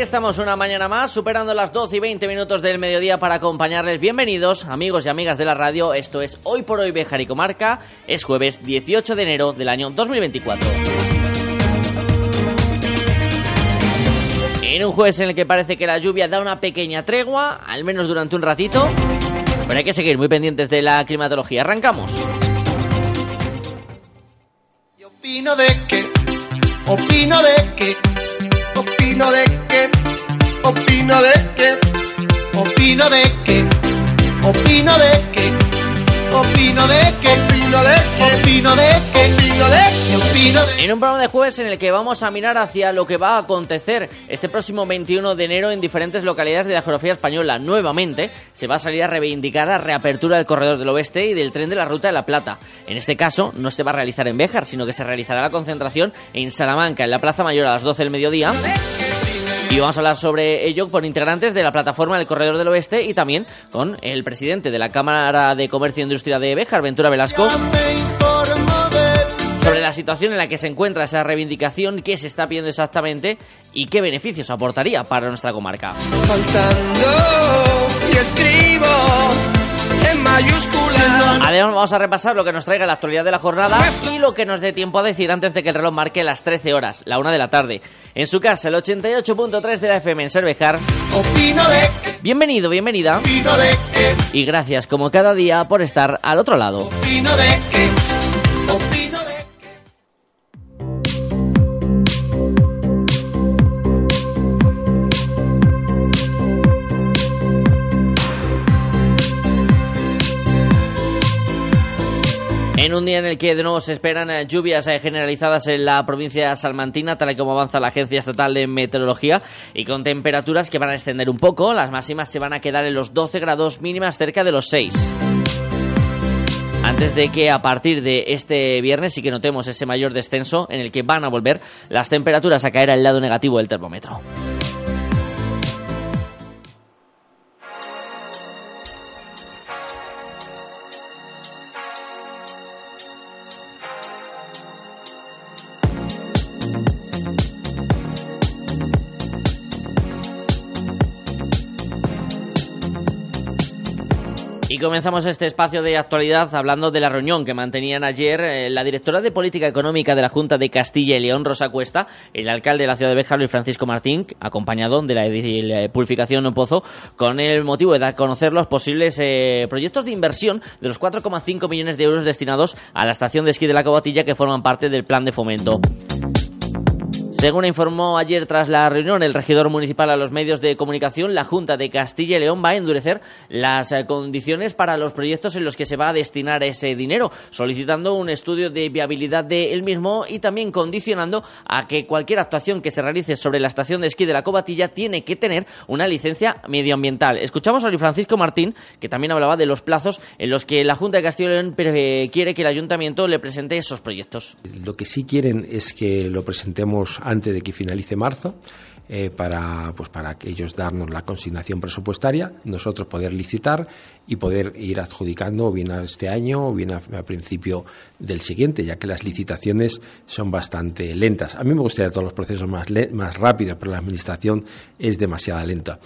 Estamos una mañana más, superando las 12 y 20 minutos del mediodía para acompañarles. Bienvenidos, amigos y amigas de la radio. Esto es Hoy por Hoy Bejar y Comarca. Es jueves 18 de enero del año 2024. En un jueves en el que parece que la lluvia da una pequeña tregua, al menos durante un ratito. Pero hay que seguir muy pendientes de la climatología. Arrancamos. Y opino de que, opino de que, opino de que, opino de que, opino de que, opino de que, En un programa de jueves en el que vamos a mirar hacia lo que va a acontecer este próximo 21 de enero en diferentes localidades de la geografía española. Nuevamente se va a salir a reivindicar la reapertura del corredor del oeste y del tren de la ruta de la Plata. En este caso no se va a realizar en Béjar, sino que se realizará la concentración en Salamanca, en la Plaza Mayor a las 12 del mediodía. Y vamos a hablar sobre ello con integrantes de la plataforma del Corredor del Oeste y también con el presidente de la Cámara de Comercio e Industria de Béjar, Ventura Velasco, sobre la situación en la que se encuentra esa reivindicación, qué se está pidiendo exactamente y qué beneficios aportaría para nuestra comarca. faltando y escribo en mayúsculas. Además vamos a repasar lo que nos traiga la actualidad de la jornada y lo que nos dé tiempo a decir antes de que el reloj marque las 13 horas, la 1 de la tarde. En su casa, el 88.3 de la FM en Cervejar. Opino de que, Bienvenido, bienvenida opino de que, y gracias como cada día por estar al otro lado. opino de En un día en el que de nuevo se esperan eh, lluvias eh, generalizadas en la provincia salmantina, tal y como avanza la Agencia Estatal de Meteorología, y con temperaturas que van a extender un poco, las máximas se van a quedar en los 12 grados mínimas cerca de los 6. Antes de que a partir de este viernes sí que notemos ese mayor descenso en el que van a volver las temperaturas a caer al lado negativo del termómetro. Comenzamos este espacio de actualidad hablando de la reunión que mantenían ayer eh, la directora de Política Económica de la Junta de Castilla y León, Rosa Cuesta, el alcalde de la ciudad de Béjar, Luis Francisco Martín, acompañado de la edil eh, Purificación Pozo, con el motivo de dar a conocer los posibles eh, proyectos de inversión de los 4,5 millones de euros destinados a la estación de esquí de la Cobatilla que forman parte del plan de fomento. Según informó ayer tras la reunión el regidor municipal a los medios de comunicación, la Junta de Castilla y León va a endurecer las eh, condiciones para los proyectos en los que se va a destinar ese dinero, solicitando un estudio de viabilidad del mismo y también condicionando a que cualquier actuación que se realice sobre la estación de esquí de la Cobatilla tiene que tener una licencia medioambiental. Escuchamos a Luis Francisco Martín, que también hablaba de los plazos en los que la Junta de Castilla y León eh, quiere que el ayuntamiento le presente esos proyectos. Lo que sí quieren es que lo presentemos antes de que finalice marzo. eh, para, pues para ellos darnos la consignación presupuestaria, nosotros poder licitar y poder ir adjudicando o bien a este año o bien a, principio del siguiente, ya que las licitaciones son bastante lentas. A mí me gustaría todos los procesos más, más rápidos, pero la administración es demasiado lenta.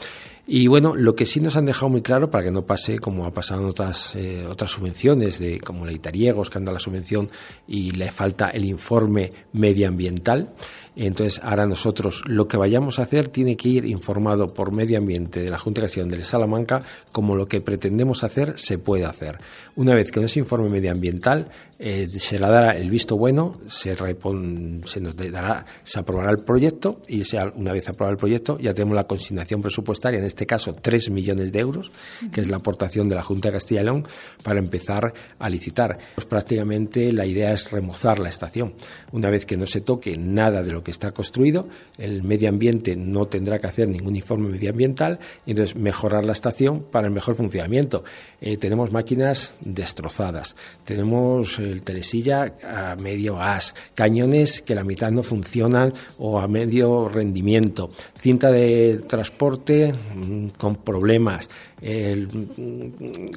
Y bueno, lo que sí nos han dejado muy claro para que no pase como ha pasado en otras, eh, otras subvenciones, de, como la Itariegos, que anda la subvención y le falta el informe medioambiental. Entonces, ahora nosotros lo que vayamos a hacer tiene que ir informado por medio ambiente de la Junta de Gestión de Salamanca como lo que pretendemos hacer se puede hacer. Una vez que nos informe medioambiental, eh, se le dará el visto bueno, se, se nos dará, se aprobará el proyecto y una vez aprobado el proyecto ya tenemos la consignación presupuestaria, en este caso 3 millones de euros, que es la aportación de la Junta de Castilla y León para empezar a licitar. Pues prácticamente la idea es remozar la estación. Una vez que no se toque nada de lo que está construido, el medio ambiente no tendrá que hacer ningún informe medioambiental y entonces mejorar la estación para el mejor funcionamiento. Eh, tenemos máquinas destrozadas, tenemos el telesilla a medio gas, cañones que la mitad no funcionan o a medio rendimiento, cinta de transporte mm, con problemas,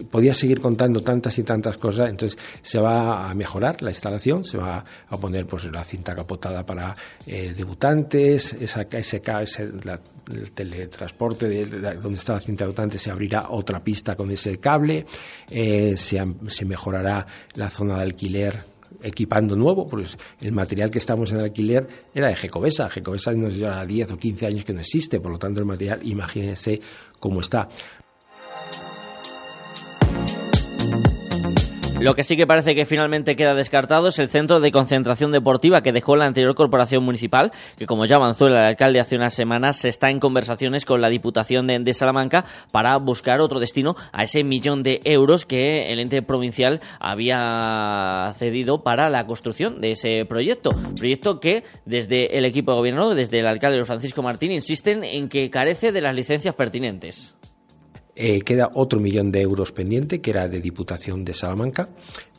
podía seguir contando tantas y tantas cosas, entonces se va a mejorar la instalación, se va a poner pues la cinta capotada para eh, debutantes, esa, ese, ese el teletransporte de, donde está la cinta debutante se abrirá otra pista con ese cable, eh, se mejorará la zona de alquiler equipando nuevo, pues el material que estamos en alquiler era de Gecovesa. Gecovesa nos lleva 10 o 15 años que no existe, por lo tanto el material, imagínense cómo está. Lo que sí que parece que finalmente queda descartado es el centro de concentración deportiva que dejó la anterior corporación municipal, que como ya avanzó el alcalde hace unas semanas, se está en conversaciones con la Diputación de, Salamanca para buscar otro destino a ese millón de euros que el ente provincial había cedido para la construcción de ese proyecto. Proyecto que desde el equipo de gobierno, desde el alcalde Francisco Martín, insisten en que carece de las licencias pertinentes. Eh, queda otro millón de euros pendiente, que era de Diputación de Salamanca,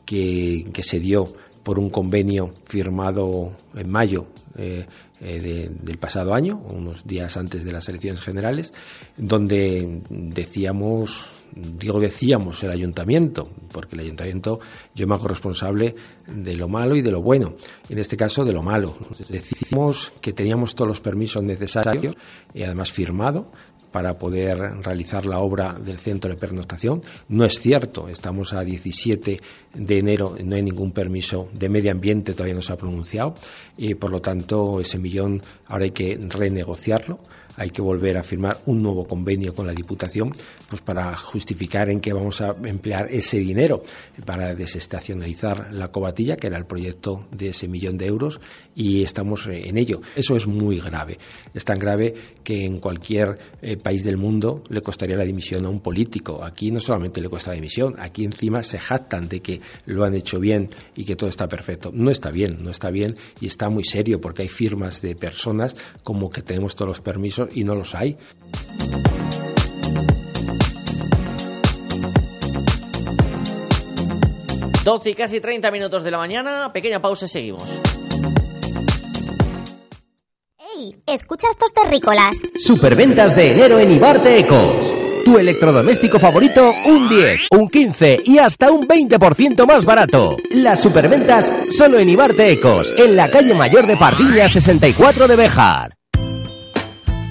que, se dio por un convenio firmado en mayo eh, eh, del pasado año, unos días antes de las elecciones generales, donde decíamos, digo decíamos el ayuntamiento, porque el ayuntamiento yo me hago responsable de lo malo y de lo bueno, en este caso de lo malo. Decimos que teníamos todos los permisos necesarios y además firmado para poder realizar la obra del centro de pernoctación. No es cierto, estamos a 17 de enero, no hay ningún permiso de medio ambiente, todavía no se ha pronunciado, y por lo tanto ese millón ahora hay que renegociarlo hay que volver a firmar un nuevo convenio con la Diputación pues para justificar en qué vamos a emplear ese dinero para desestacionalizar la cobatilla, que era el proyecto de ese millón de euros, y estamos en ello. Eso es muy grave. Es tan grave que en cualquier eh, país del mundo le costaría la dimisión a un político. Aquí no solamente le cuesta la dimisión, aquí encima se jactan de que lo han hecho bien y que todo está perfecto. No está bien, no está bien y está muy serio porque hay firmas de personas como que tenemos todos los permisos y no los hay. Doce y casi 30 minutos de la mañana, pequeña pausa y seguimos. ¡Ey! Escucha estos terrícolas. Superventas de enero en Ibarte Ecos. Tu electrodoméstico favorito, un 10, un 15 y hasta un 20% más barato. Las superventas solo en Ibarte Ecos, en la calle Mayor de Pardiña 64 de Bejar.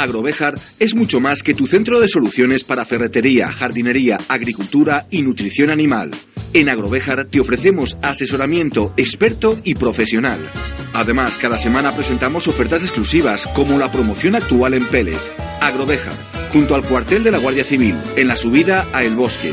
Agrovejar es mucho más que tu centro de soluciones para ferretería, jardinería, agricultura y nutrición animal. En Agrovejar te ofrecemos asesoramiento experto y profesional. Además, cada semana presentamos ofertas exclusivas como la promoción actual en Pellet. Agrovejar, junto al cuartel de la Guardia Civil, en la subida a El Bosque.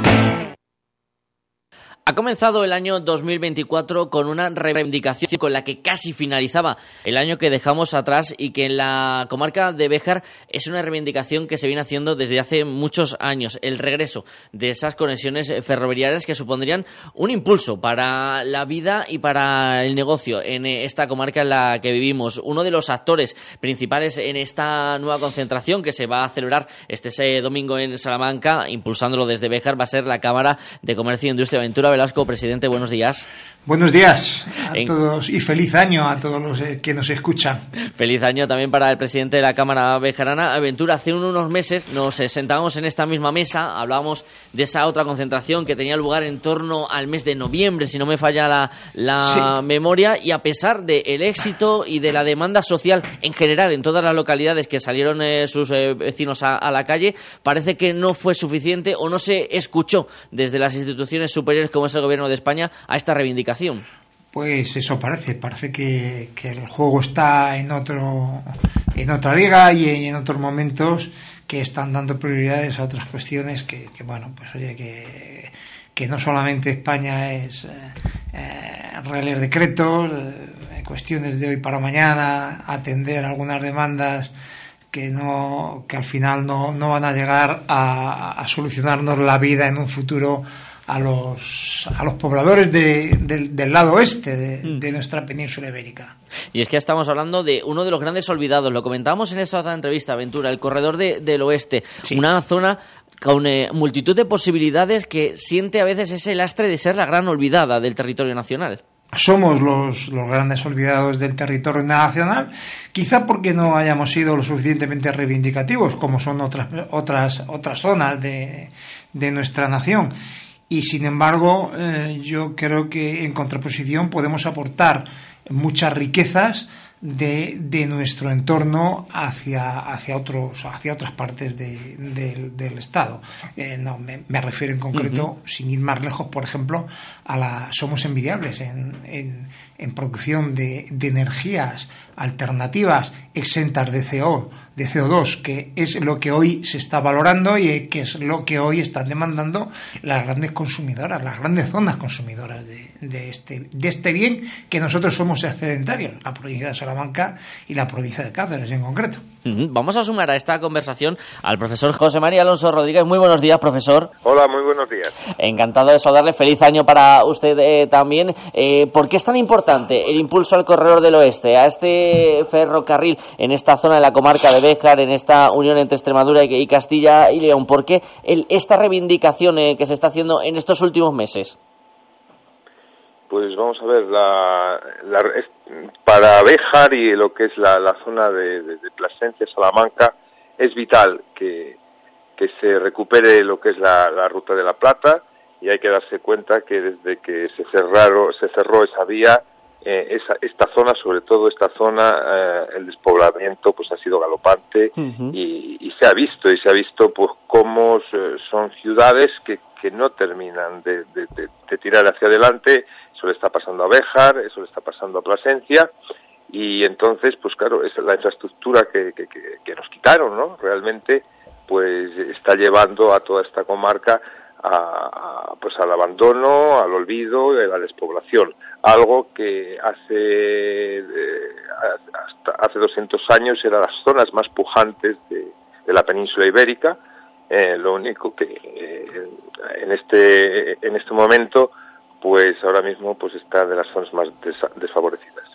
Ha comenzado el año 2024 con una reivindicación con la que casi finalizaba el año que dejamos atrás y que en la comarca de Béjar es una reivindicación que se viene haciendo desde hace muchos años. El regreso de esas conexiones ferroviarias que supondrían un impulso para la vida y para el negocio en esta comarca en la que vivimos. Uno de los actores principales en esta nueva concentración que se va a celebrar este domingo en Salamanca, impulsándolo desde Béjar, va a ser la Cámara de Comercio, Industria y Aventura Velasco, presidente, buenos días. Buenos días a todos y feliz año a todos los eh, que nos escuchan. Feliz año también para el presidente de la Cámara Bejarana. Aventura, hace unos meses nos eh, sentábamos en esta misma mesa, hablábamos de esa otra concentración que tenía lugar en torno al mes de noviembre, si no me falla la, la memoria, y a pesar del éxito y de la demanda social en general en todas las localidades que salieron eh, sus vecinos a, a la calle, parece que no fue suficiente o no se escuchó desde las instituciones superiores como es el Gobierno de España a esta reivindicación pues eso parece, parece que, el juego está en otro en otra liga y en otros momentos que están dando prioridades a otras cuestiones que, bueno, pues oye, que, que no solamente España es eh, eh decretos, eh, cuestiones de hoy para mañana, atender algunas demandas que no que al final no, no van a llegar a, a solucionarnos la vida en un futuro a los, a los pobladores del lado oeste mm. de, nuestra península ibérica. Y es que estamos hablando de uno de los grandes olvidados, lo comentábamos en esa otra entrevista, Aventura, el corredor del oeste, una zona con eh, multitud de posibilidades que siente a veces ese lastre de ser la gran olvidada del territorio nacional. Somos los, los, grandes olvidados del territorio nacional, quizá porque no hayamos sido lo suficientemente reivindicativos como son otras, otras, otras zonas de, de nuestra nación y sin embargo eh, yo creo que en contraposición podemos aportar muchas riquezas de, de nuestro entorno hacia, hacia, otros, hacia otras partes del Estado. Eh, no, me, refiero en concreto, sin ir más lejos, por ejemplo, a la somos envidiables en, en, en producción de, de, energías alternativas exentas de CO, de CO2, que es lo que hoy se está valorando y que es lo que hoy están demandando las grandes consumidoras, las grandes zonas consumidoras de, de este, de este bien que nosotros somos excedentarios, la provincia de Salamanca y la provincia de Cáceres en concreto. Vamos a sumar a esta conversación al profesor José María Alonso Rodríguez. Muy buenos días, profesor. Hola, muy buenos días. Encantado de saludarle. Feliz año para usted eh, también. Eh, ¿Por qué es tan importante el impulso al corredor del oeste, a este ferrocarril en esta zona de la comarca de Béjar, en esta unión entre Extremadura y Castilla y León? ¿Por qué esta reivindicación eh, que se está haciendo en estos últimos meses? Pues vamos a ver, la, para Béjar y lo que es la, zona de, de, Plasencia, Salamanca, es vital que, que se recupere lo que es la, ruta de la Plata y hay que darse cuenta que desde que se cerraron, se cerró esa vía, eh, esa, esta zona, sobre todo esta zona, eh, el despoblamiento pues ha sido galopante y, y, se ha visto y se ha visto pues cómo son ciudades que, que no terminan de, de, de tirar hacia adelante eso le está pasando a Béjar, eso le está pasando a Plasencia, y entonces, pues claro, es la infraestructura que, que, nos quitaron, ¿no? Realmente, pues está llevando a toda esta comarca a, pues al abandono, al olvido y a la despoblación. Algo que hace, eh, hace 200 años eran las zonas más pujantes de, la península ibérica. Eh, lo único que eh, en este en este momento pues ahora mismo pues está de las zonas más desfavorecidas.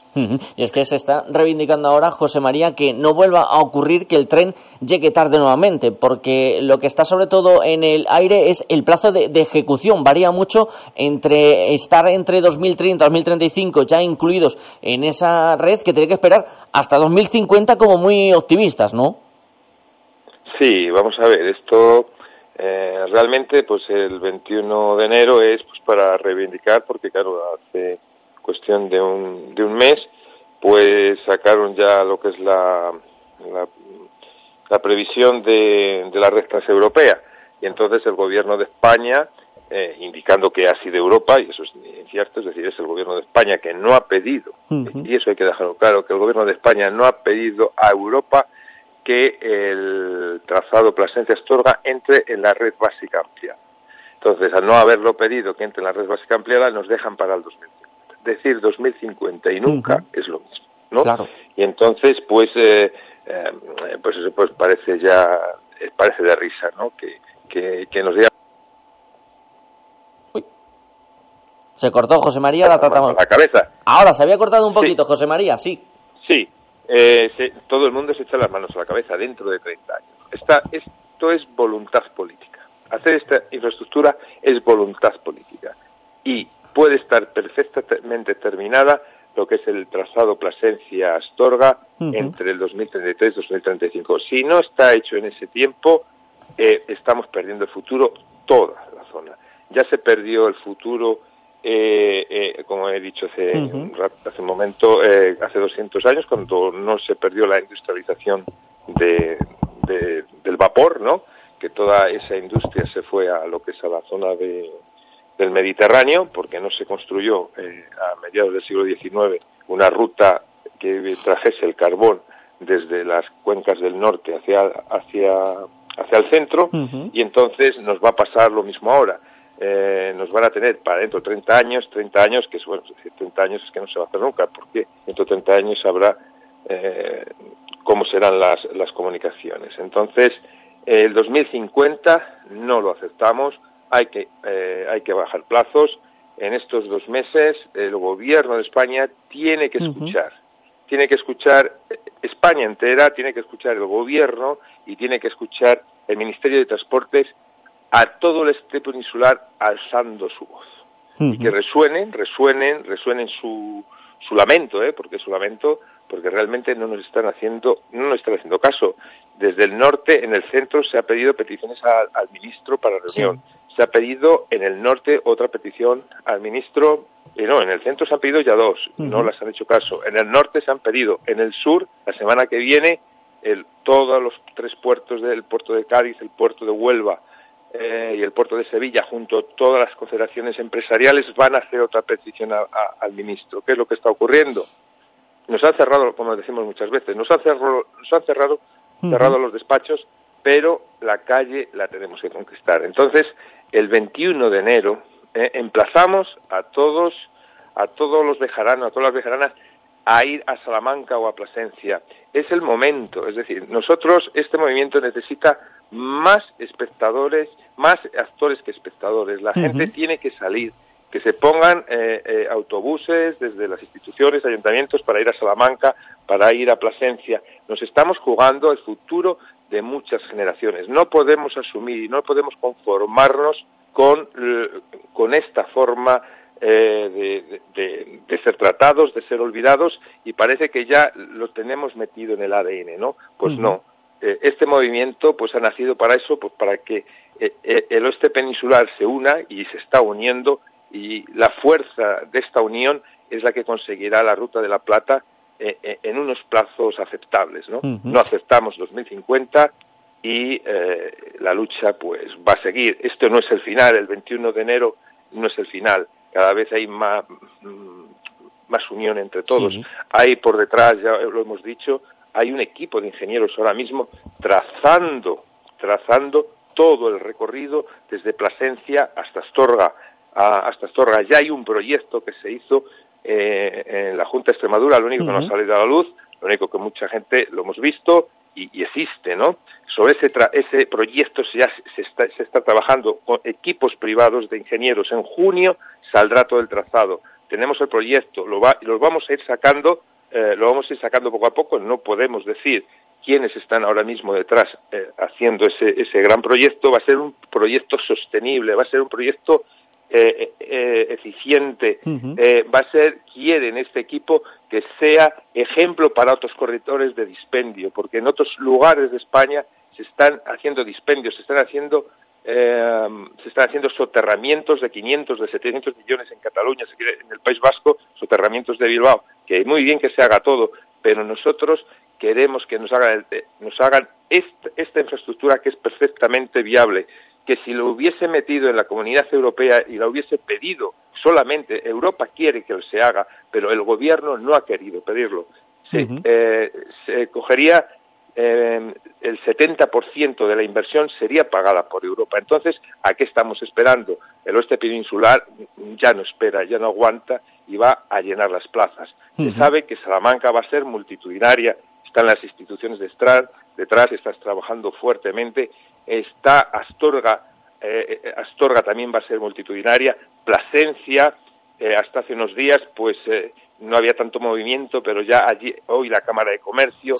Y es que se está reivindicando ahora, José María, que no vuelva a ocurrir que el tren llegue tarde nuevamente, porque lo que está sobre todo en el aire es el plazo de, ejecución. Varía mucho entre estar entre 2030 y 2035 ya incluidos en esa red, que tiene que esperar hasta 2050 como muy optimistas, ¿no? Sí, vamos a ver, esto eh, realmente, pues el 21 de enero es pues para reivindicar, porque claro, hace cuestión de un, de un mes, pues sacaron ya lo que es la, la, previsión de, de la red transeuropea. Y entonces el gobierno de España, eh, indicando que ha sido Europa, y eso es cierto, es decir, es el gobierno de España que no ha pedido, y eso hay que dejarlo claro, que el gobierno de España no ha pedido a Europa que el trazado Plasencia-Astorga entre en la red básica amplia. Entonces, al no haberlo pedido que entre en la red básica ampliada, nos dejan para el 2050. Decir 2050 y nunca es lo mismo, ¿no? Y entonces, pues, eh, eh, pues eso pues parece ya, eh, parece de risa, ¿no? Que, que, que nos diga Se cortó José María, la tratamos. la cabeza. Ahora, se había cortado un poquito, José María, sí. Sí, eh, se- todo el mundo se echa las manos a la cabeza dentro de 30 años. Esta, esto es voluntad política. Hacer esta infraestructura es voluntad política. Y puede estar perfectamente terminada lo que es el trazado Plasencia-Astorga Ujú. entre el 2033 y 2035. Si no está hecho en ese tiempo, eh, estamos perdiendo el futuro toda la zona. Ya se perdió el futuro, eh, eh, como he dicho hace, un rato- hace un momento, eh, hace 200 años, cuando no se perdió la industrialización de, de- del vapor, ¿no? Que toda esa industria se fue a lo que es a la zona de, del Mediterráneo, porque no se construyó eh, a mediados del siglo XIX una ruta que trajese el carbón desde las cuencas del norte hacia, hacia, hacia el centro, y entonces nos va a pasar lo mismo ahora. Eh, nos van a tener para dentro de 30 años, 30 años, que es bueno, es decir, 30 años es que no se va a hacer nunca, porque dentro de 30 años habrá eh, cómo serán las, las comunicaciones. Entonces, el 2050 no lo aceptamos, hay que, eh, hay que bajar plazos. En estos dos meses, el gobierno de España tiene que escuchar, tiene que escuchar eh, España entera, tiene que escuchar el gobierno y tiene que escuchar el Ministerio de Transportes a todo el este peninsular alzando su voz y que resuenen, resuenen, resuenen su, su lamento, ¿eh? porque su lamento, porque realmente no nos están haciendo, no nos están haciendo caso. Desde el norte, en el centro, se ha pedido peticiones al ministro para reunión. Se ha pedido en el norte otra petición al ministro, y no, en el centro se han pedido ya dos, no las han hecho caso. En el norte se han pedido, en el sur, la semana que viene, el, todos los tres puertos del puerto de Cádiz, el puerto de Huelva, eh, y el puerto de Sevilla, junto a todas las confederaciones empresariales, van a hacer otra petición a- a- al ministro. ¿Qué es lo que está ocurriendo? Nos han cerrado, como decimos muchas veces, nos han cerrado, nos han cerrado, cerrado los despachos, pero la calle la tenemos que conquistar. Entonces, el 21 de enero eh, emplazamos a todos, a todos los bejaranos, a todas las bejaranas, a ir a Salamanca o a Plasencia. Es el momento, es decir, nosotros, este movimiento necesita más espectadores, más actores que espectadores. La gente tiene que salir, que se pongan eh, eh, autobuses desde las instituciones, ayuntamientos, para ir a Salamanca, para ir a Plasencia. Nos estamos jugando el futuro de muchas generaciones. No podemos asumir y no podemos conformarnos con, eh, con esta forma eh, de, de- de ser tratados, de ser olvidados, y parece que ya lo tenemos metido en el ADN, ¿no? Pues no. Eh, este movimiento pues ha nacido para eso, pues para que eh, el oeste peninsular se una y se está uniendo y la fuerza de esta unión es la que conseguirá la ruta de la plata eh, eh, en unos plazos aceptables, ¿no? Ujú. No aceptamos 2050 y eh, la lucha pues va a seguir. Esto no es el final, el 21 de enero no es el final. Cada vez hay más, mm, más unión entre todos. Sí. Hay por detrás, ya lo hemos dicho, hay un equipo de ingenieros ahora mismo trazando, trazando todo el recorrido desde Plasencia hasta Astorga. a- hasta Astorga. Ya hay un proyecto que se hizo eh, en la Junta de Extremadura, lo único que no Ujú. ha salido a la luz, lo único que mucha gente lo hemos visto y, y existe, ¿no? Sobre ese, tra- ese proyecto se, ya se, está, se está trabajando con equipos privados de ingenieros. En junio saldrá todo el trazado. Tenemos el proyecto, lo, va, lo vamos a ir sacando, eh, lo vamos a ir sacando poco a poco. No podemos decir quiénes están ahora mismo detrás eh, haciendo ese, ese gran proyecto. Va a ser un proyecto sostenible, va a ser un proyecto eh, eh, eficiente, eh, va a ser, quieren este equipo que sea ejemplo para otros corredores de dispendio, porque en otros lugares de España se están haciendo dispendios, se están haciendo eh, se están haciendo soterramientos de 500, de 700 millones en Cataluña, en el País Vasco, soterramientos de Bilbao, que muy bien que se haga todo, pero nosotros queremos que nos hagan, el- nos hagan esta, esta infraestructura que es perfectamente viable, que si lo hubiese metido en la comunidad europea y la hubiese pedido solamente, Europa quiere que se haga, pero el gobierno no ha querido pedirlo. Se, eh, se cogería eh, el 70% de la inversión sería pagada por Europa. Entonces, ¿a qué estamos esperando? El oeste peninsular ya no espera, ya no aguanta y va a llenar las plazas. Se sabe que Salamanca va a ser multitudinaria, están las instituciones detrás, detrás estás trabajando fuertemente, está Astorga, eh, eh, Astorga también va a ser multitudinaria, Plasencia, eh, hasta hace unos días, pues no había tanto movimiento, pero ya allí, hoy la Cámara de Comercio,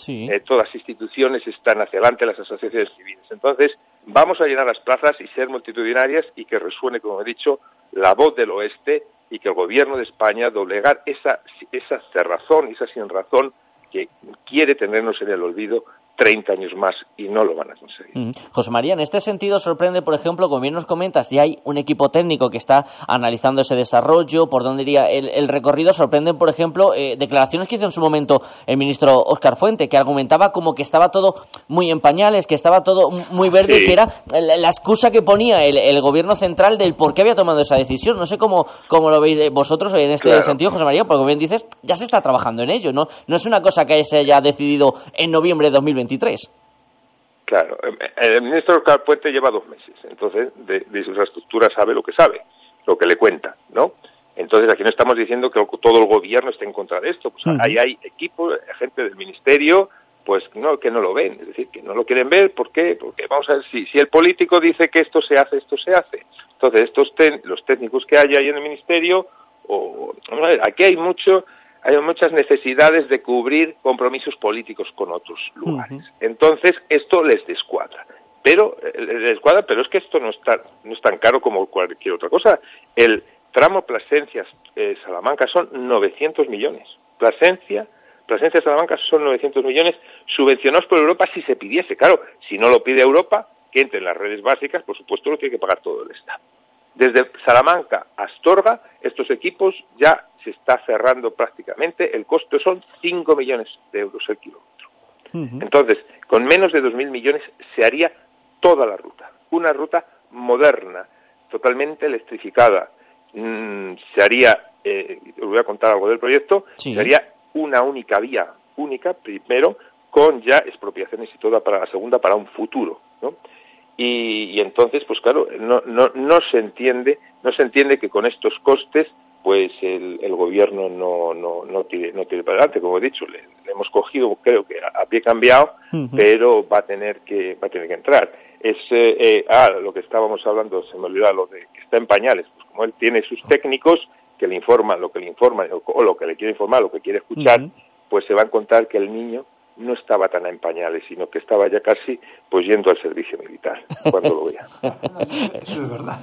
todas las instituciones están hacia adelante, las asociaciones civiles. Entonces, vamos a llenar las plazas y ser multitudinarias y que resuene, como he dicho, la voz del oeste y que el gobierno de España doblegar esa, esa cerrazón, esa sin razón que quiere tenernos en el olvido 30 años más y no lo van a conseguir. Mm. José María, en este sentido sorprende, por ejemplo, como bien nos comentas, ya hay un equipo técnico que está analizando ese desarrollo, por dónde iría el, recorrido. Sorprenden, por ejemplo, eh, declaraciones que hizo en su momento el ministro Óscar Fuente, que argumentaba como que estaba todo muy en pañales, que estaba todo muy verde, que era la, excusa que ponía el, gobierno central del por qué había tomado esa decisión. No sé cómo, cómo lo veis vosotros en este sentido, José María, porque como bien dices, ya se está trabajando en ello, ¿no? No es una cosa que se haya decidido en noviembre de 2020 Claro, eh, eh, el ministro Puente lleva dos meses, entonces de, su infraestructura sabe lo que sabe, lo que le cuenta, ¿no? Entonces aquí no estamos diciendo que todo el gobierno esté en contra de esto, pues ahí hay equipos, gente del ministerio, pues no, que no lo ven, es decir, que no lo quieren ver, ¿por qué? Porque vamos a ver, si, si el político dice que esto se hace, esto se hace. Entonces estos los técnicos que hay ahí en el ministerio, o, aquí hay mucho, hay muchas necesidades de cubrir compromisos políticos con otros lugares. Entonces, esto les descuadra. Pero, eh, les descuadra, pero es que esto no, está, no es tan caro como cualquier otra cosa. El tramo Plasencia-Salamanca eh, son 900 millones. Plasencia, Plasencia-Salamanca son 900 millones subvencionados por Europa si se pidiese. Claro, si no lo pide Europa, que entre en las redes básicas, por supuesto lo tiene que pagar todo el Estado. Desde Salamanca a Astorga, estos equipos ya se está cerrando prácticamente. El costo son 5 millones de euros el kilómetro. Entonces, con menos de 2.000 millones se haría toda la ruta. Una ruta moderna, totalmente electrificada. Mm, se haría, eh, os voy a contar algo del proyecto, se haría una única vía, única, primero, con ya expropiaciones y toda para la segunda, para un futuro. ¿no? Y, entonces, pues claro, no, no, no se entiende, no se entiende que con estos costes, pues el, el gobierno no, no, no tire, no tire para adelante, como he dicho, le, hemos cogido, creo que a, pie cambiado, pero va a tener que, va a tener que entrar. Es, eh, eh, ah, lo que estábamos hablando, se me olvidó, lo de que está en pañales, pues como él tiene sus técnicos que le informan lo que le informan o, lo que le quiere informar, lo que quiere escuchar, pues se va a encontrar que el niño no estaba tan en pañales, sino que estaba ya casi pues yendo al servicio militar cuando lo vea. eso es verdad.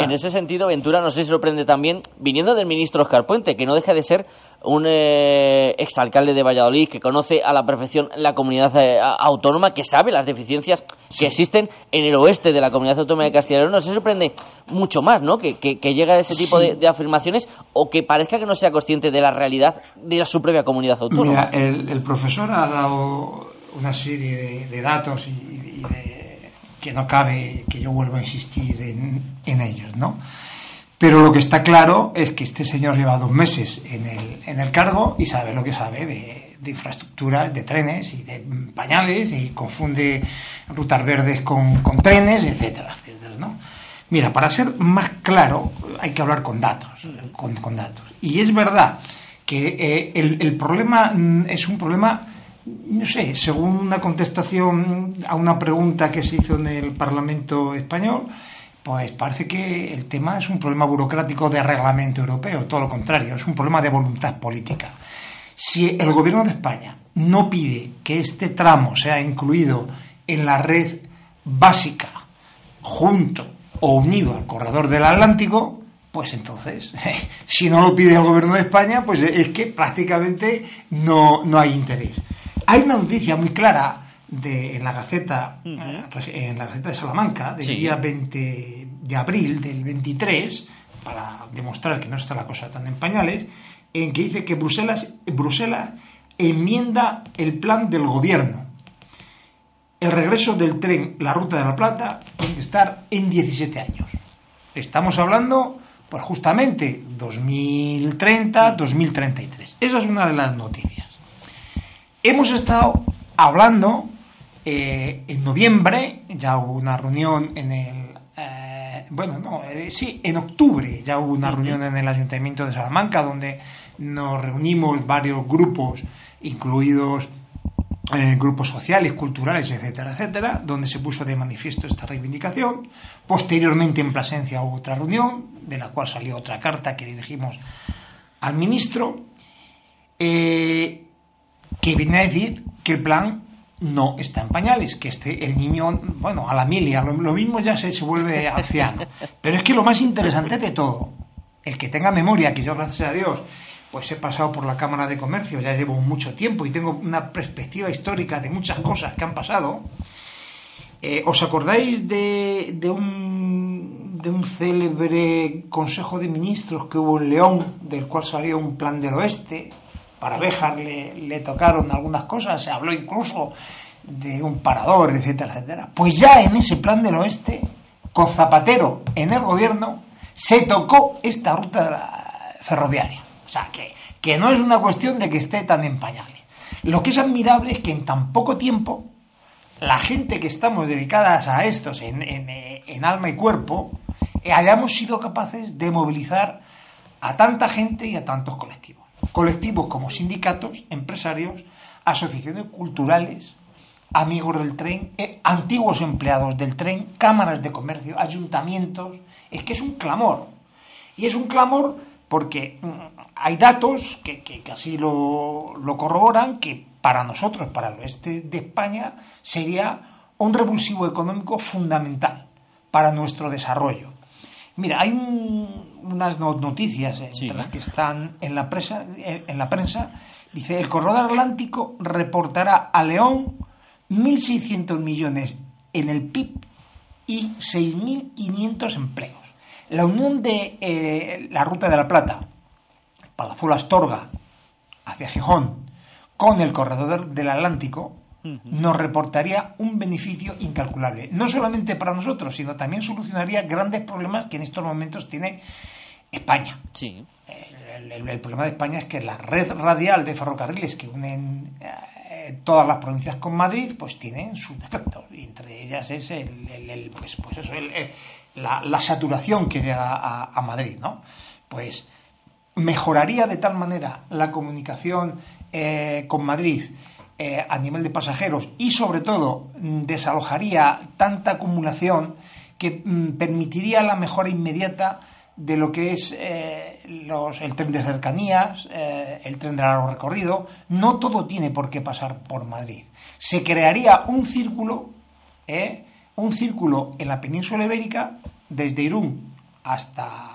En ese sentido, Ventura no sé si sorprende también, viniendo del ministro Oscar Puente, que no deja de ser un eh, exalcalde de Valladolid que conoce a la perfección la comunidad eh, autónoma, que sabe las deficiencias que existen en el oeste de la comunidad autónoma de Castilla y León. No se sorprende mucho más, ¿no? Que, que, llega a ese tipo de, afirmaciones o que parezca que no sea consciente de la realidad de su propia comunidad autónoma. Mira, el, profesor ha dado una serie de, datos y, de, que no cabe que yo vuelva a insistir en, en ellos, ¿no? Pero lo que está claro es que este señor lleva dos meses en el, en el cargo y sabe lo que sabe de, infraestructuras, de trenes y de pañales y confunde rutas verdes con, con trenes, etcétera, etcétera, ¿no? Mira, para ser más claro hay que hablar con datos, con, con datos. Y es verdad que eh, el, el problema mm, es un problema no sé, según una contestación a una pregunta que se hizo en el Parlamento español, pues parece que el tema es un problema burocrático de reglamento europeo, todo lo contrario, es un problema de voluntad política. Si el gobierno de España no pide que este tramo sea incluido en la red básica junto o unido al corredor del Atlántico, pues entonces, si no lo pide el gobierno de España, pues es que prácticamente no, no hay interés. Hay una noticia muy clara de, en la Gaceta eh, en la Gaceta de Salamanca del día 20 de abril del 23 para demostrar que no está la cosa tan en pañales en que dice que Bruselas Bruselas enmienda el plan del gobierno. El regreso del tren la ruta de la Plata tiene que estar en 17 años. Estamos hablando pues justamente 2030 2033 esa es una de las noticias. Hemos estado hablando Eh, en noviembre ya hubo una reunión en el... eh, bueno, no, eh, sí, en octubre ya hubo una reunión en el Ayuntamiento de Salamanca donde nos reunimos varios grupos, incluidos eh, grupos sociales, culturales, etcétera, etcétera, donde se puso de manifiesto esta reivindicación. Posteriormente en Plasencia hubo otra reunión, de la cual salió otra carta que dirigimos al ministro, eh, que viene a decir que el plan no está en pañales, que este, el niño, bueno, a la milia, lo, lo mismo ya se, se vuelve anciano. Pero es que lo más interesante de todo, el que tenga memoria, que yo gracias a Dios, pues he pasado por la Cámara de Comercio, ya llevo mucho tiempo y tengo una perspectiva histórica de muchas cosas que han pasado. Eh, ¿Os acordáis de, de, un, de un célebre Consejo de Ministros que hubo en León, del cual salió un plan del oeste? Béjar le, le tocaron algunas cosas, se habló incluso de un parador, etcétera, etcétera. Pues ya en ese plan del oeste, con Zapatero en el gobierno, se tocó esta ruta ferroviaria. O sea, que, que no es una cuestión de que esté tan en pañales. Lo que es admirable es que en tan poco tiempo la gente que estamos dedicadas a estos en, en alma y cuerpo eh, hayamos sido capaces de movilizar a tanta gente y a tantos colectivos. Colectivos como sindicatos, empresarios, asociaciones culturales, amigos del tren, eh, antiguos empleados del tren, cámaras de comercio, ayuntamientos. Es que es un clamor. Y es un clamor porque mm, hay datos que, que, así lo, lo, corroboran que para nosotros, para el oeste de España, sería un revulsivo económico fundamental para nuestro desarrollo. Mira, hay un, unas noticias entre sí. las que están en la, presa, en la prensa. Dice, el corredor atlántico reportará a León 1.600 millones en el PIB y 6.500 empleos. La unión de eh, la Ruta de la Plata, Palazuelo Astorga, hacia Gijón, con el corredor del Atlántico. Nos reportaría un beneficio incalculable. No solamente para nosotros, sino también solucionaría grandes problemas que en estos momentos tiene España. Sí. El, el, el, problema de España es que la red radial de ferrocarriles que unen eh, todas las provincias con Madrid, pues tienen sus defectos. Y entre ellas es el, el pues, pues eso, la, la, saturación que llega a, a Madrid, ¿no? Pues mejoraría de tal manera la comunicación eh, con Madrid eh, a nivel de pasajeros y sobre todo desalojaría tanta acumulación que mm, permitiría la mejora inmediata de lo que es eh, los, el tren de cercanías, eh, el tren de largo recorrido. No todo tiene por qué pasar por Madrid. Se crearía un círculo, eh, un círculo en la península ibérica, desde Irún hasta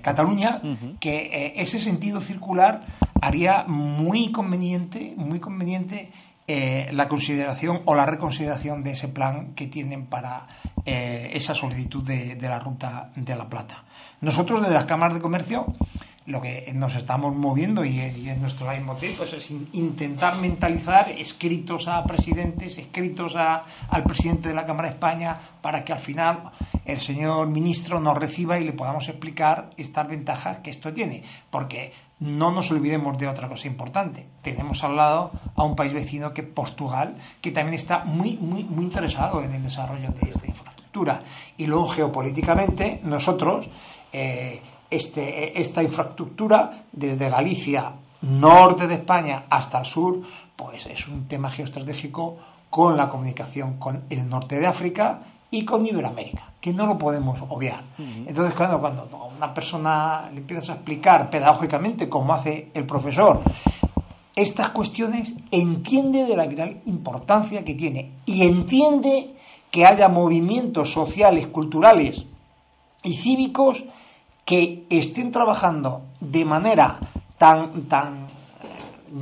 Cataluña, uh -huh. que ese sentido circular haría muy conveniente, muy conveniente eh, la consideración o la reconsideración de ese plan que tienen para eh, esa solicitud de, de, la ruta de la Plata. Nosotros desde las cámaras de comercio lo que nos estamos moviendo y, y es nuestro leitmotiv pues es in, intentar mentalizar escritos a presidentes, escritos a, al presidente de la Cámara de España para que al final el señor ministro nos reciba y le podamos explicar estas ventajas que esto tiene. Porque no nos olvidemos de otra cosa importante. Tenemos al lado a un país vecino que Portugal, que también está muy, muy, muy interesado en el desarrollo de esta infraestructura. Y luego, geopolíticamente, nosotros, eh, este, esta infraestructura, desde Galicia, norte de España, hasta el sur, pues es un tema geoestratégico con la comunicación con el norte de África y con Iberoamérica, que no lo podemos obviar. Uh -huh. Entonces, cuando, cuando a una persona le empiezas a explicar pedagógicamente, como hace el profesor, estas cuestiones, entiende de la vital importancia que tiene y entiende que haya movimientos sociales, culturales y cívicos que estén trabajando de manera tan, tan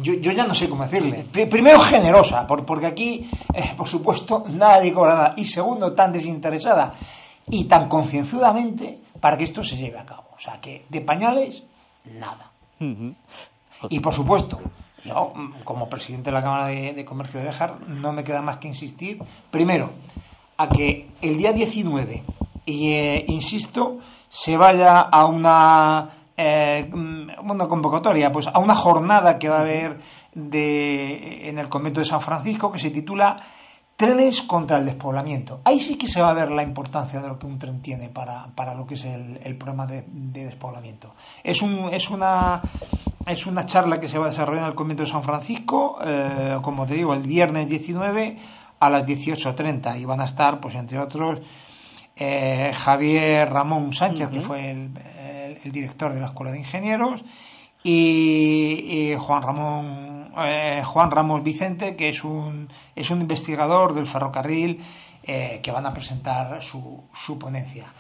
yo, yo, ya no sé cómo decirle. Primero, generosa, por, porque aquí, eh, por supuesto, nadie cobra nada. Y segundo, tan desinteresada y tan concienzudamente para que esto se lleve a cabo. O sea, que de pañales, nada. Uh -huh. Y por supuesto, yo, como presidente de la Cámara de, de Comercio de Bejar, no me queda más que insistir, primero, a que el día 19, y eh, insisto, se vaya a una eh, una convocatoria, pues a una jornada que va a haber de, en el convento de San Francisco que se titula trenes contra el despoblamiento. Ahí sí que se va a ver la importancia de lo que un tren tiene para, para lo que es el, el problema de, de, despoblamiento. Es, un, es, una, es una charla que se va a desarrollar en el Convento de San Francisco, eh, como te digo, el viernes 19 a las 18.30 y van a estar, pues entre otros, eh, Javier Ramón Sánchez, que fue el, el, el, director de la Escuela de Ingenieros, y, y Juan Ramón eh, Juan Ramos Vicente, que es un, es un investigador del ferrocarril eh, que van a presentar su, su ponencia.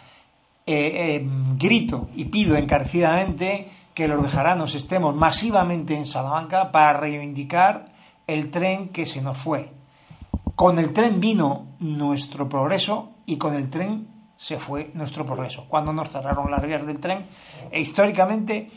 Grito y pido encarecidamente que los bejaranos estemos masivamente en Salamanca para reivindicar el tren que se nos fue. Con el tren vino nuestro progreso y con el tren se fue nuestro progreso. Cuando nos cerraron las vías del tren, e históricamente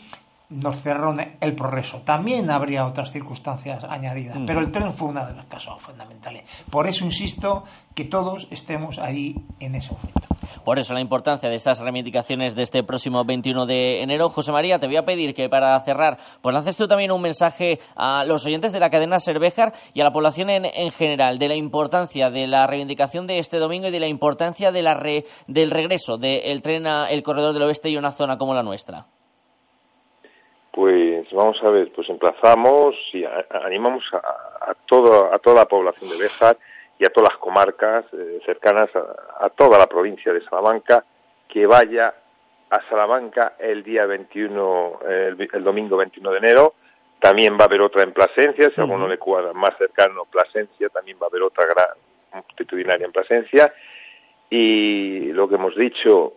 nos cerraron el progreso. También habría otras circunstancias añadidas, mm. pero el tren fue una de las causas fundamentales. Por eso insisto que todos estemos ahí en ese momento. Por eso la importancia de estas reivindicaciones de este próximo 21 de enero. José María, te voy a pedir que para cerrar, pues lances tú también un mensaje a los oyentes de la cadena Cervejar y a la población en, en general de la importancia de la reivindicación de este domingo y de la importancia de la re, del regreso del tren a el corredor del oeste y una zona como la nuestra. Pues vamos a ver, pues emplazamos y animamos a, a, todo, a toda la población de Béjar y a todas las comarcas eh, cercanas a, a, toda la provincia de Salamanca que vaya a Salamanca el día 21, el, el, domingo 21 de enero. También va a haber otra en Plasencia, si a alguno le cuadra más cercano Plasencia, también va a haber otra gran multitudinaria en Plasencia. Y lo que hemos dicho,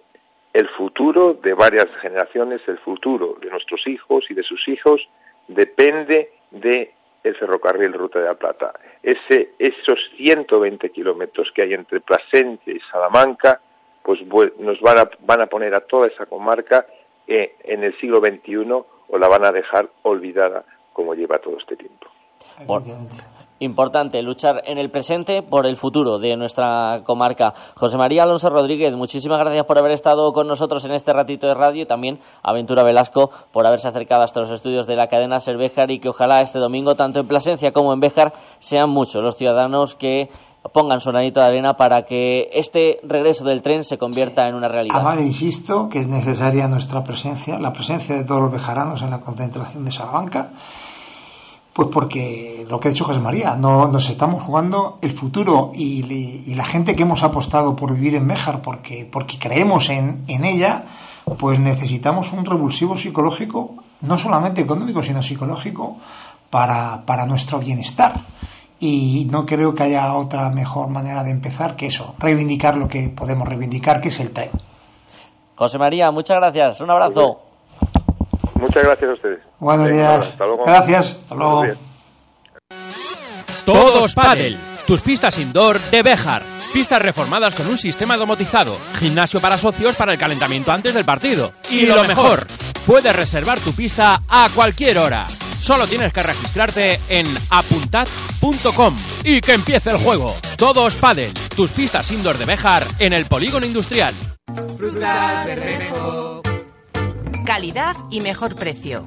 el futuro de varias generaciones, el futuro de nuestros hijos y de sus hijos depende de el ferrocarril Ruta de la Plata. Ese, esos 120 kilómetros que hay entre Plasencia y Salamanca, pues nos van a, van a poner a toda esa comarca eh, en el siglo XXI o la van a dejar olvidada como lleva todo este tiempo. Por, importante luchar en el presente por el futuro de nuestra comarca. José María Alonso Rodríguez, muchísimas gracias por haber estado con nosotros en este ratito de radio y también a Ventura Velasco por haberse acercado hasta los estudios de la cadena Cervejar y que ojalá este domingo, tanto en Plasencia como en Béjar, sean muchos los ciudadanos que pongan su granito de arena para que este regreso del tren se convierta sí. en una realidad. Además, insisto que es necesaria nuestra presencia, la presencia de todos los bejaranos en la concentración de Salamanca pues porque lo que ha dicho José María, no, nos estamos jugando el futuro y, y, la gente que hemos apostado por vivir en Méjar porque, porque creemos en, en ella, pues necesitamos un revulsivo psicológico, no solamente económico, sino psicológico, para, para nuestro bienestar. Y no creo que haya otra mejor manera de empezar que eso, reivindicar lo que podemos reivindicar, que es el tren. José María, muchas gracias. Un abrazo. Muchas gracias a ustedes. Buenos días. Hasta luego. Gracias. Hasta luego. Todos Padel, tus pistas indoor de Bejar. Pistas reformadas con un sistema domotizado. Gimnasio para socios para el calentamiento antes del partido. Y, y lo mejor, puedes reservar tu pista a cualquier hora. Solo tienes que registrarte en apuntad.com y que empiece el juego. Todos Padel, tus pistas indoor de Bejar en el polígono industrial. Frutas Bermejo. Calidad y mejor precio.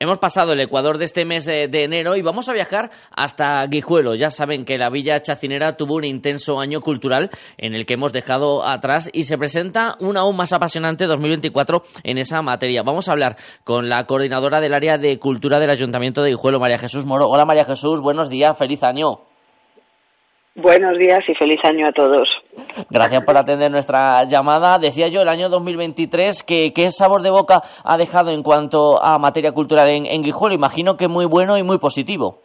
Hemos pasado el Ecuador de este mes de, enero y vamos a viajar hasta Guijuelo. Ya saben que la Villa Chacinera tuvo un intenso año cultural en el que hemos dejado atrás y se presenta un aún más apasionante 2024 en esa materia. Vamos a hablar con la coordinadora del área de cultura del Ayuntamiento de Guijuelo, María Jesús Moro. Hola María Jesús, buenos días, feliz año. Buenos días y feliz año a todos. Gracias por atender nuestra llamada. Decía yo el año 2023 que qué sabor de boca ha dejado en cuanto a materia cultural en, en Guijuelo. Imagino que muy bueno y muy positivo.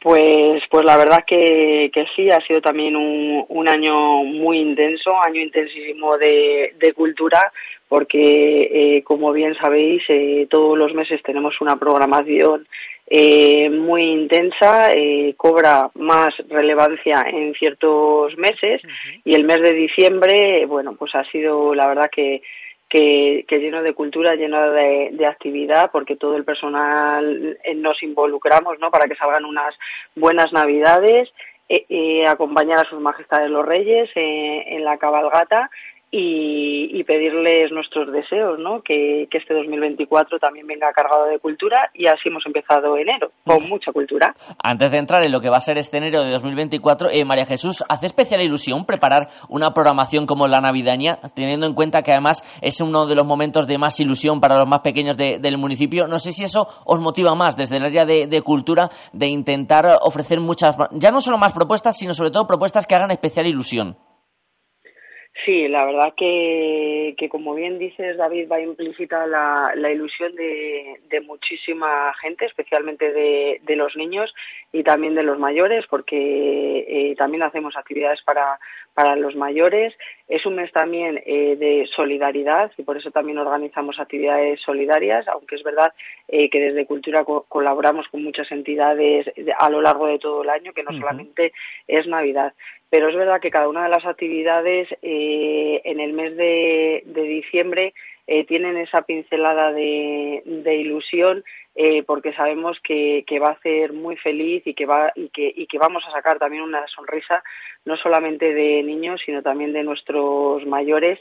Pues, pues la verdad que, que sí, ha sido también un, un año muy intenso, año intensísimo de, de cultura, porque eh, como bien sabéis, eh, todos los meses tenemos una programación eh, muy intensa, eh, cobra más relevancia en ciertos meses uh -huh. y el mes de diciembre, bueno, pues ha sido la verdad que, que, que lleno de cultura, lleno de, de, actividad, porque todo el personal nos involucramos, ¿no? Para que salgan unas buenas navidades acompañar a sus majestades los reyes en la cabalgata y, pedirles nuestros deseos, ¿no? Que, este 2024 también venga cargado de cultura y así hemos empezado enero, con mucha cultura. Antes de entrar en lo que va a ser este enero de 2024, eh, María Jesús, ¿hace especial ilusión preparar una programación como la navideña, teniendo en cuenta que además es uno de los momentos de más ilusión para los más pequeños del municipio? No sé si eso os motiva más desde el área de, de cultura de intentar ofrecer muchas, ya no solo más propuestas, sino sobre todo propuestas que hagan especial ilusión. Sí, la verdad que, que como bien dices, David, va implícita la, la ilusión de, de, muchísima gente, especialmente de, de, los niños y también de los mayores, porque eh, también hacemos actividades para, para los mayores. Es un mes también eh, de solidaridad y por eso también organizamos actividades solidarias, aunque es verdad eh, que desde Cultura colaboramos con muchas entidades a lo largo de todo el año, que no solamente es Navidad. Pero es verdad que cada una de las actividades eh, en el mes de, diciembre eh, tienen esa pincelada de, ilusión eh, porque sabemos que, va a hacer muy feliz y que va y que, y que vamos a sacar también una sonrisa no solamente de niños sino también de nuestros mayores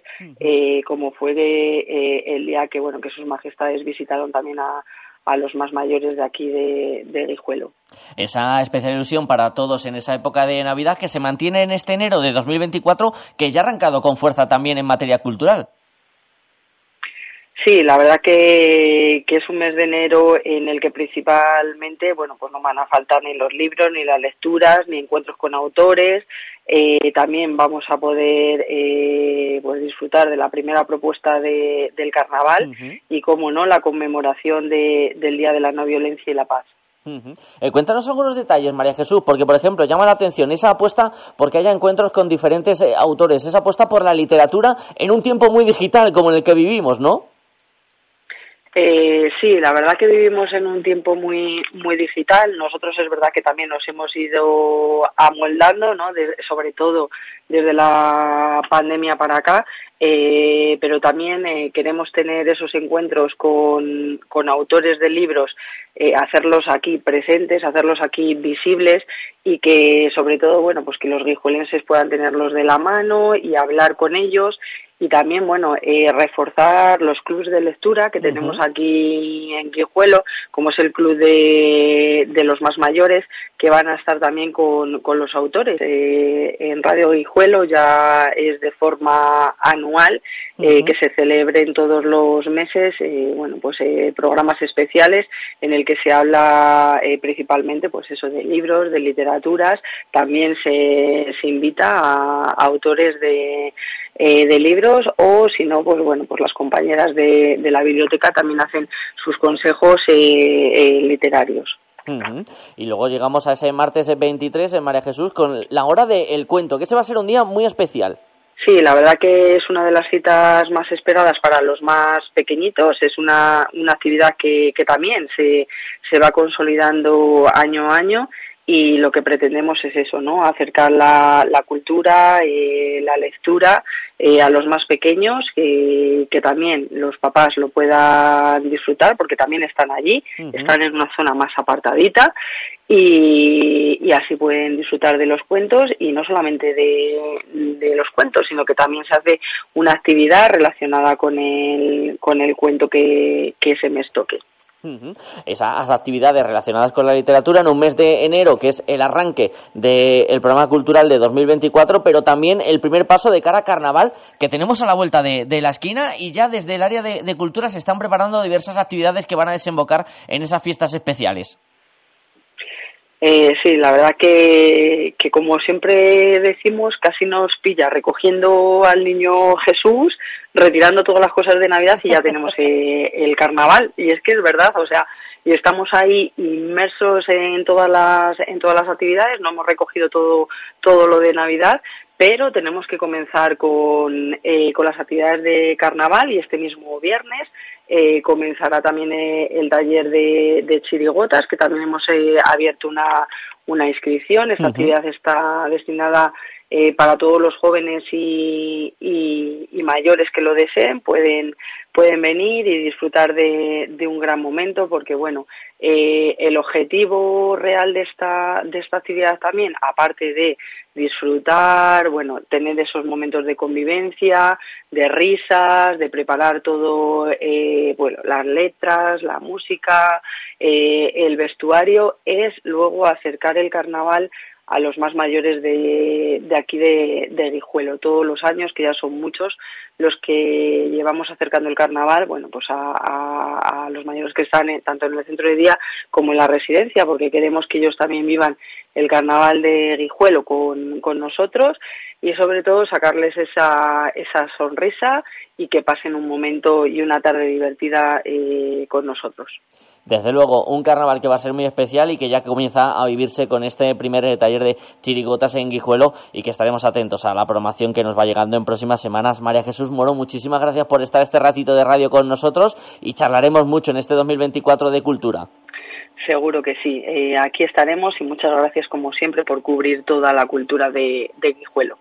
como fue de, el día que bueno que sus majestades visitaron también a, a los más mayores de aquí de, de Guijuelo. Esa especial ilusión para todos en esa época de Navidad que se mantiene en este enero de 2024, que ya ha arrancado con fuerza también en materia cultural. Sí, la verdad que, que, es un mes de enero en el que principalmente, bueno, pues no van a faltar ni los libros, ni las lecturas, ni encuentros con autores. Eh, también vamos a poder eh, pues disfrutar de la primera propuesta de, del carnaval y, como no, la conmemoración de, del Día de la No Violencia y la Paz. Eh, cuéntanos algunos detalles, María Jesús, porque, por ejemplo, llama la atención esa apuesta porque haya encuentros con diferentes autores, esa apuesta por la literatura en un tiempo muy digital como en el que vivimos, ¿no? Eh, sí, la verdad que vivimos en un tiempo muy muy digital. Nosotros es verdad que también nos hemos ido amoldando, ¿no? sobre todo desde la pandemia para acá, eh, pero también eh, queremos tener esos encuentros con, con autores de libros, eh, hacerlos aquí presentes, hacerlos aquí visibles y que sobre todo, bueno, pues que los guijuelenses puedan tenerlos de la mano y hablar con ellos y también, bueno, eh, reforzar los clubes de lectura que tenemos aquí en Guijuelo, como es el club de, de, los más mayores, que van a estar también con, con los autores. Eh, en Radio Guijuelo ya es de forma anual eh, que se celebren todos los meses, eh, bueno, pues eh, programas especiales en el que se habla principalmente, pues eso, de libros, de literaturas. También se, se invita a, autores de, de libros o si no, pues bueno, pues las compañeras de, de la biblioteca también hacen sus consejos literarios. Y luego llegamos a ese martes 23 en María Jesús con la hora del cuento, que ese va a ser un día muy especial. Sí, la verdad que es una de las citas más esperadas para los más pequeñitos. Es una, una actividad que, que también se, se va consolidando año a año y lo que pretendemos es eso, ¿no? Acercar la, la cultura, eh, la lectura eh, a los más pequeños, que también los papás lo puedan disfrutar porque también están allí, están en una zona más apartadita y, y, así pueden disfrutar de los cuentos y no solamente de, de, los cuentos, sino que también se hace una actividad relacionada con el, con el cuento que, que ese mes toque. Esas actividades relacionadas con la literatura en un mes de enero, que es el arranque del programa cultural de 2024, pero también el primer paso de cara a carnaval que tenemos a la vuelta de, la esquina y ya desde el área de, cultura se están preparando diversas actividades que van a desembocar en esas fiestas especiales. Eh, sí, la verdad que, que como siempre decimos, casi nos pilla recogiendo al niño Jesús, retirando todas las cosas de Navidad y ya tenemos eh, el carnaval. Y es que es verdad, o sea, y estamos ahí inmersos en todas las en todas las actividades, no hemos recogido todo todo lo de Navidad, pero tenemos que comenzar con, eh, con las actividades de carnaval y este mismo viernes eh, comenzará también eh, el taller de, de, chirigotas, que también hemos eh, abierto una, una inscripción. Esta actividad está destinada eh, para todos los jóvenes y, y, mayores que lo deseen pueden pueden venir y disfrutar de, un gran momento porque bueno eh, el objetivo real de esta de esta actividad también aparte de disfrutar bueno tener esos momentos de convivencia de risas de preparar todo eh, bueno las letras la música eh, el vestuario es luego acercar el carnaval a los más mayores de, de aquí de, de Guijuelo. Todos los años, que ya son muchos, los que llevamos acercando el carnaval, bueno, pues a, a, los mayores que están tanto en el centro de día como en la residencia, porque queremos que ellos también vivan el carnaval de Guijuelo con, con nosotros y sobre todo sacarles esa, esa sonrisa y que pasen un momento y una tarde divertida eh, con nosotros. Desde luego, un carnaval que va a ser muy especial y que ya comienza a vivirse con este primer taller de chirigotas en Guijuelo y que estaremos atentos a la programación que nos va llegando en próximas semanas. María Jesús Moro, muchísimas gracias por estar este ratito de radio con nosotros y charlaremos mucho en este 2024 de cultura. Seguro que sí. Eh, aquí estaremos y muchas gracias como siempre por cubrir toda la cultura de, de Guijuelo.